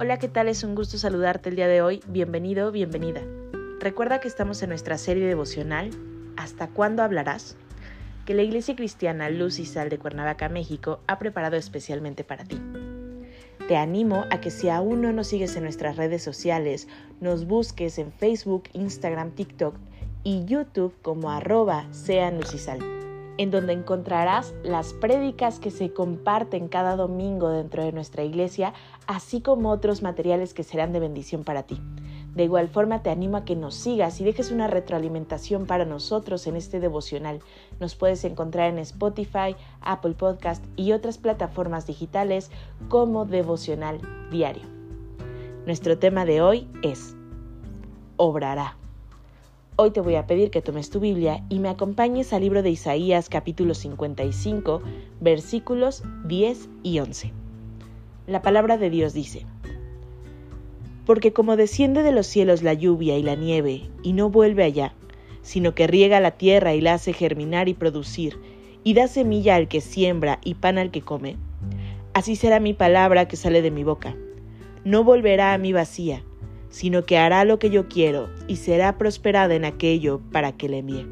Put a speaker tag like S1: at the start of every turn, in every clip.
S1: Hola, ¿qué tal? Es un gusto saludarte el día de hoy. Bienvenido, bienvenida. Recuerda que estamos en nuestra serie devocional ¿Hasta cuándo hablarás? que la Iglesia Cristiana Luz y Sal de Cuernavaca, México, ha preparado especialmente para ti. Te animo a que si aún no nos sigues en nuestras redes sociales, nos busques en Facebook, Instagram, TikTok y YouTube como arroba sea Luz y Sal en donde encontrarás las prédicas que se comparten cada domingo dentro de nuestra iglesia, así como otros materiales que serán de bendición para ti. De igual forma te animo a que nos sigas y dejes una retroalimentación para nosotros en este devocional. Nos puedes encontrar en Spotify, Apple Podcast y otras plataformas digitales como devocional diario. Nuestro tema de hoy es Obrará. Hoy te voy a pedir que tomes tu Biblia y me acompañes al libro de Isaías capítulo 55 versículos 10 y 11. La palabra de Dios dice, Porque como desciende de los cielos la lluvia y la nieve y no vuelve allá, sino que riega la tierra y la hace germinar y producir, y da semilla al que siembra y pan al que come, así será mi palabra que sale de mi boca. No volverá a mí vacía, sino que hará lo que yo quiero y será prosperada en aquello para que le envíe.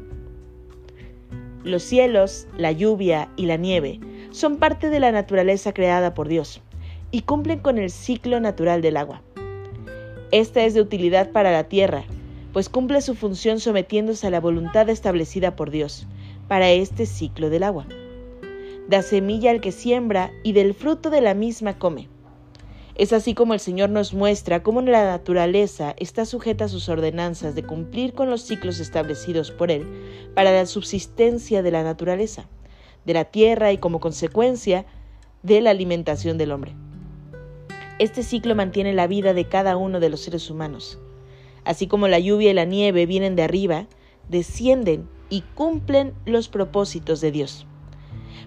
S1: Los cielos, la lluvia y la nieve son parte de la naturaleza creada por Dios y cumplen con el ciclo natural del agua. Esta es de utilidad para la tierra, pues cumple su función sometiéndose a la voluntad establecida por Dios para este ciclo del agua. Da semilla al que siembra y del fruto de la misma come es así como el Señor nos muestra cómo la naturaleza está sujeta a sus ordenanzas de cumplir con los ciclos establecidos por Él para la subsistencia de la naturaleza, de la tierra y como consecuencia de la alimentación del hombre. Este ciclo mantiene la vida de cada uno de los seres humanos. Así como la lluvia y la nieve vienen de arriba, descienden y cumplen los propósitos de Dios.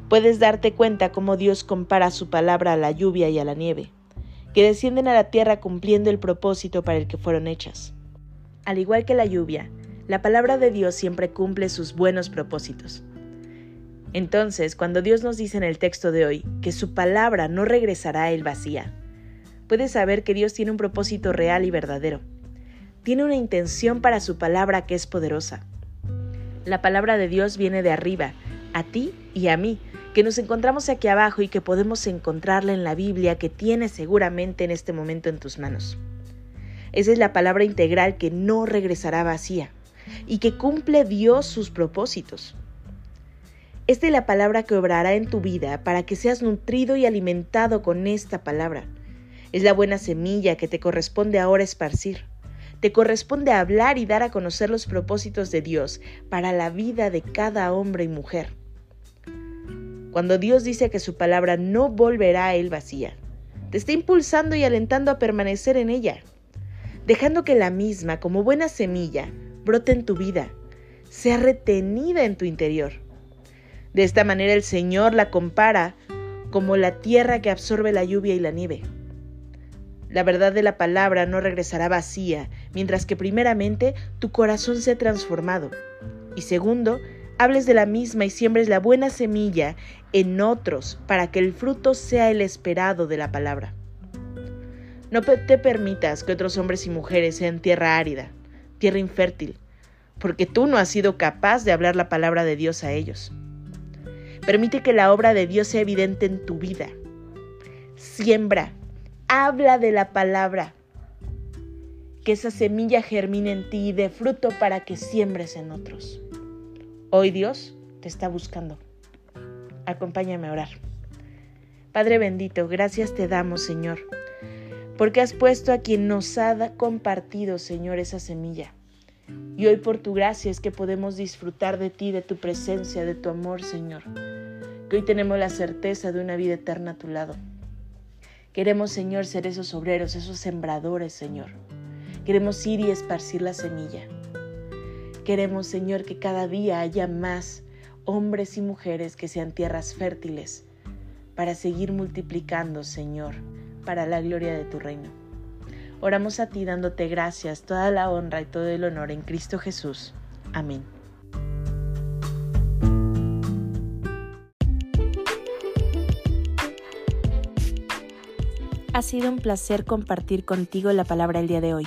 S1: Puedes darte cuenta cómo Dios compara su palabra a la lluvia y a la nieve que descienden a la tierra cumpliendo el propósito para el que fueron hechas. Al igual que la lluvia, la palabra de Dios siempre cumple sus buenos propósitos. Entonces, cuando Dios nos dice en el texto de hoy que su palabra no regresará a él vacía, puedes saber que Dios tiene un propósito real y verdadero. Tiene una intención para su palabra que es poderosa. La palabra de Dios viene de arriba, a ti y a mí, que nos encontramos aquí abajo y que podemos encontrarla en la Biblia que tienes seguramente en este momento en tus manos. Esa es la palabra integral que no regresará vacía y que cumple Dios sus propósitos. Esta es la palabra que obrará en tu vida para que seas nutrido y alimentado con esta palabra. Es la buena semilla que te corresponde ahora esparcir. Te corresponde hablar y dar a conocer los propósitos de Dios para la vida de cada hombre y mujer cuando Dios dice que su palabra no volverá a él vacía. Te está impulsando y alentando a permanecer en ella, dejando que la misma, como buena semilla, brote en tu vida, sea retenida en tu interior. De esta manera el Señor la compara como la tierra que absorbe la lluvia y la nieve. La verdad de la palabra no regresará vacía, mientras que primeramente tu corazón se ha transformado y segundo, hables de la misma y siembres la buena semilla en otros para que el fruto sea el esperado de la palabra. No te permitas que otros hombres y mujeres sean tierra árida, tierra infértil, porque tú no has sido capaz de hablar la palabra de Dios a ellos. Permite que la obra de Dios sea evidente en tu vida. Siembra, habla de la palabra. Que esa semilla germine en ti y dé fruto para que siembres en otros. Hoy Dios te está buscando. Acompáñame a orar. Padre bendito, gracias te damos, Señor, porque has puesto a quien nos ha compartido, Señor, esa semilla. Y hoy por tu gracia es que podemos disfrutar de ti, de tu presencia, de tu amor, Señor. Que hoy tenemos la certeza de una vida eterna a tu lado. Queremos, Señor, ser esos obreros, esos sembradores, Señor. Queremos ir y esparcir la semilla. Queremos, Señor, que cada día haya más hombres y mujeres que sean tierras fértiles para seguir multiplicando, Señor, para la gloria de tu reino. Oramos a ti dándote gracias, toda la honra y todo el honor en Cristo Jesús. Amén. Ha sido un placer compartir contigo la palabra el día de hoy.